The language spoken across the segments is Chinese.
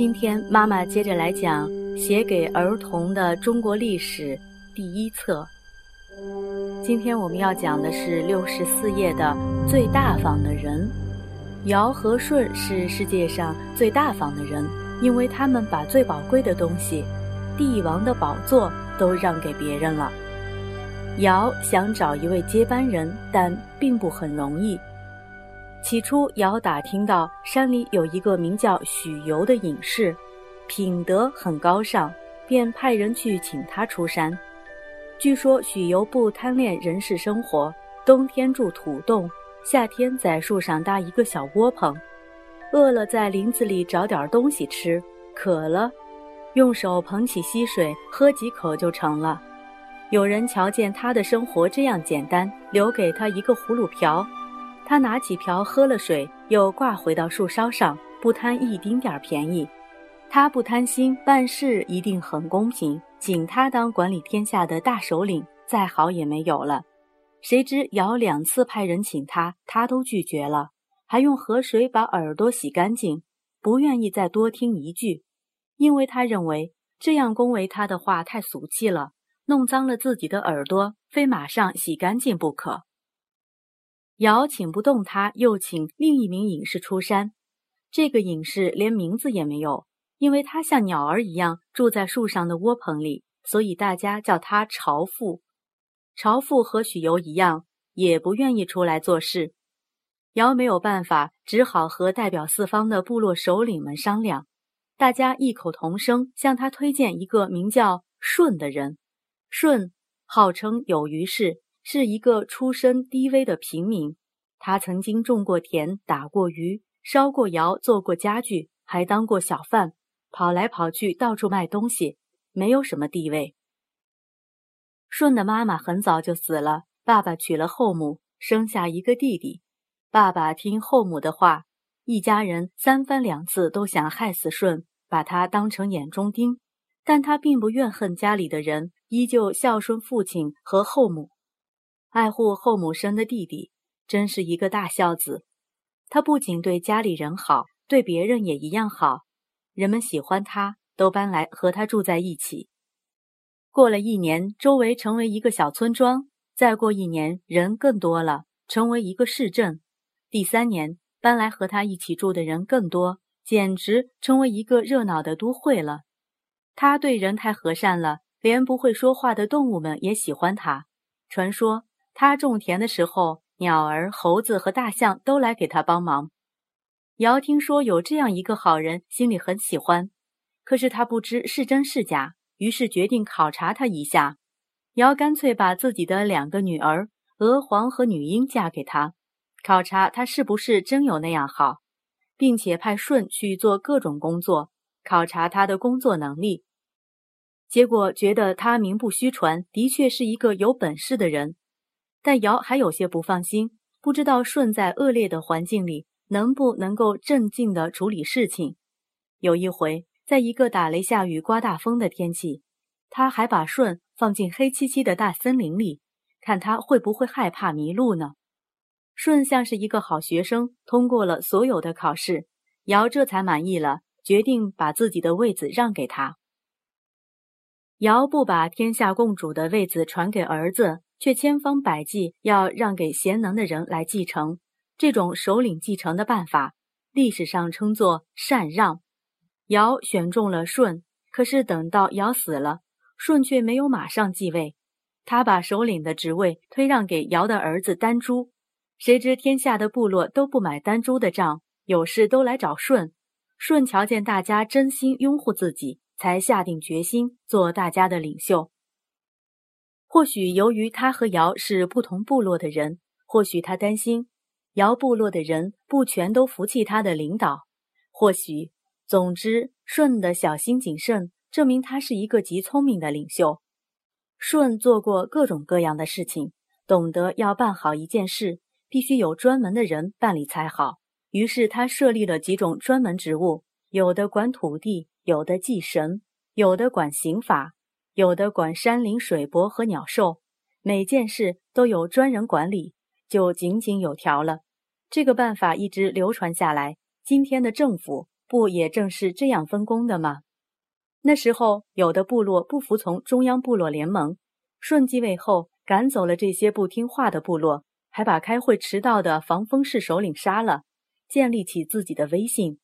今天妈妈接着来讲写给儿童的中国历史第一册。今天我们要讲的是六十四页的最大方的人。尧和舜是世界上最大方的人，因为他们把最宝贵的东西——帝王的宝座都让给别人了。尧想找一位接班人，但并不很容易。起初，尧打听到山里有一个名叫许由的隐士，品德很高尚，便派人去请他出山。据说许由不贪恋人世生活，冬天住土洞，夏天在树上搭一个小窝棚，饿了在林子里找点东西吃，渴了，用手捧起溪水喝几口就成了。有人瞧见他的生活这样简单，留给他一个葫芦瓢。他拿起瓢喝了水，又挂回到树梢上，不贪一丁点便宜。他不贪心，办事一定很公平。请他当管理天下的大首领，再好也没有了。谁知尧两次派人请他，他都拒绝了，还用河水把耳朵洗干净，不愿意再多听一句，因为他认为这样恭维他的话太俗气了，弄脏了自己的耳朵，非马上洗干净不可。尧请不动他，又请另一名隐士出山。这个隐士连名字也没有，因为他像鸟儿一样住在树上的窝棚里，所以大家叫他巢父。巢父和许由一样，也不愿意出来做事。尧没有办法，只好和代表四方的部落首领们商量。大家异口同声向他推荐一个名叫舜的人。舜号称有余氏。是一个出身低微的平民，他曾经种过田、打过鱼、烧过窑、做过家具，还当过小贩，跑来跑去，到处卖东西，没有什么地位。舜的妈妈很早就死了，爸爸娶了后母，生下一个弟弟。爸爸听后母的话，一家人三番两次都想害死舜，把他当成眼中钉，但他并不怨恨家里的人，依旧孝顺父亲和后母。爱护后母生的弟弟，真是一个大孝子。他不仅对家里人好，对别人也一样好。人们喜欢他，都搬来和他住在一起。过了一年，周围成为一个小村庄；再过一年，人更多了，成为一个市镇。第三年，搬来和他一起住的人更多，简直成为一个热闹的都会了。他对人太和善了，连不会说话的动物们也喜欢他。传说。他种田的时候，鸟儿、猴子和大象都来给他帮忙。尧听说有这样一个好人，心里很喜欢，可是他不知是真是假，于是决定考察他一下。尧干脆把自己的两个女儿娥皇和女英嫁给他，考察他是不是真有那样好，并且派舜去做各种工作，考察他的工作能力。结果觉得他名不虚传，的确是一个有本事的人。但尧还有些不放心，不知道舜在恶劣的环境里能不能够镇静地处理事情。有一回，在一个打雷下雨、刮大风的天气，他还把舜放进黑漆漆的大森林里，看他会不会害怕迷路呢。舜像是一个好学生，通过了所有的考试，尧这才满意了，决定把自己的位子让给他。尧不把天下共主的位子传给儿子。却千方百计要让给贤能的人来继承，这种首领继承的办法，历史上称作禅让。尧选中了舜，可是等到尧死了，舜却没有马上继位，他把首领的职位推让给尧的儿子丹朱。谁知天下的部落都不买丹朱的账，有事都来找舜。舜瞧见大家真心拥护自己，才下定决心做大家的领袖。或许由于他和尧是不同部落的人，或许他担心尧部落的人不全都服气他的领导，或许，总之，舜的小心谨慎证明他是一个极聪明的领袖。舜做过各种各样的事情，懂得要办好一件事，必须有专门的人办理才好。于是他设立了几种专门职务，有的管土地，有的祭神，有的管刑法。有的管山林水泊和鸟兽，每件事都有专人管理，就井井有条了。这个办法一直流传下来。今天的政府不也正是这样分工的吗？那时候，有的部落不服从中央部落联盟，舜继位后赶走了这些不听话的部落，还把开会迟到的防风氏首领杀了，建立起自己的威信。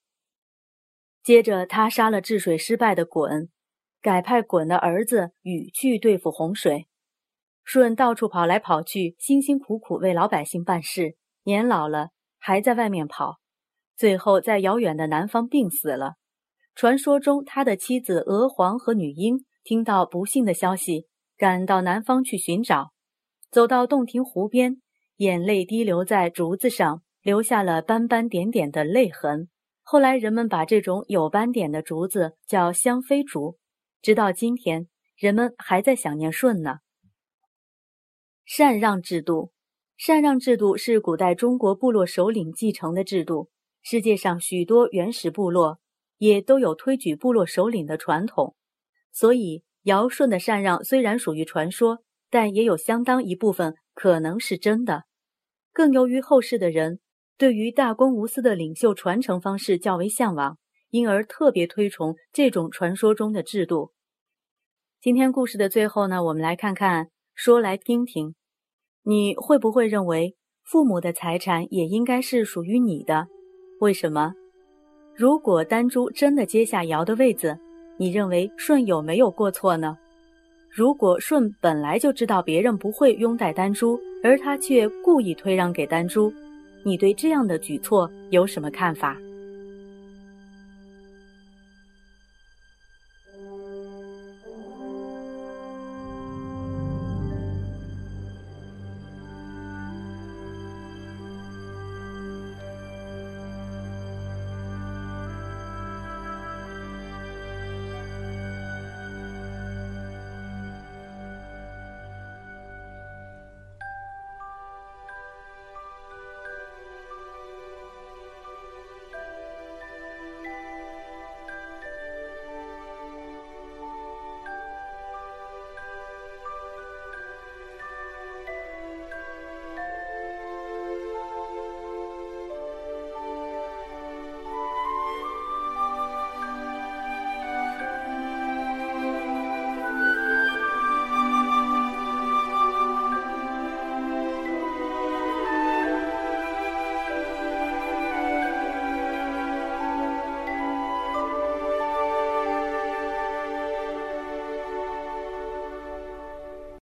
接着，他杀了治水失败的鲧，改派鲧的儿子禹去对付洪水。舜到处跑来跑去，辛辛苦苦为老百姓办事，年老了还在外面跑，最后在遥远的南方病死了。传说中，他的妻子娥皇和女英听到不幸的消息，赶到南方去寻找。走到洞庭湖边，眼泪滴流在竹子上，留下了斑斑点点的泪痕。后来，人们把这种有斑点的竹子叫香妃竹，直到今天，人们还在想念舜呢。禅让制度，禅让制度是古代中国部落首领继承的制度。世界上许多原始部落。也都有推举部落首领的传统，所以尧舜的禅让虽然属于传说，但也有相当一部分可能是真的。更由于后世的人对于大公无私的领袖传承方式较为向往，因而特别推崇这种传说中的制度。今天故事的最后呢，我们来看看，说来听听，你会不会认为父母的财产也应该是属于你的？为什么？如果丹珠真的接下尧的位子，你认为舜有没有过错呢？如果舜本来就知道别人不会拥戴丹珠，而他却故意推让给丹珠，你对这样的举措有什么看法？